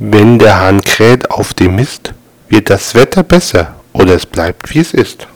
Wenn der Hahn kräht auf dem Mist, wird das Wetter besser oder es bleibt wie es ist.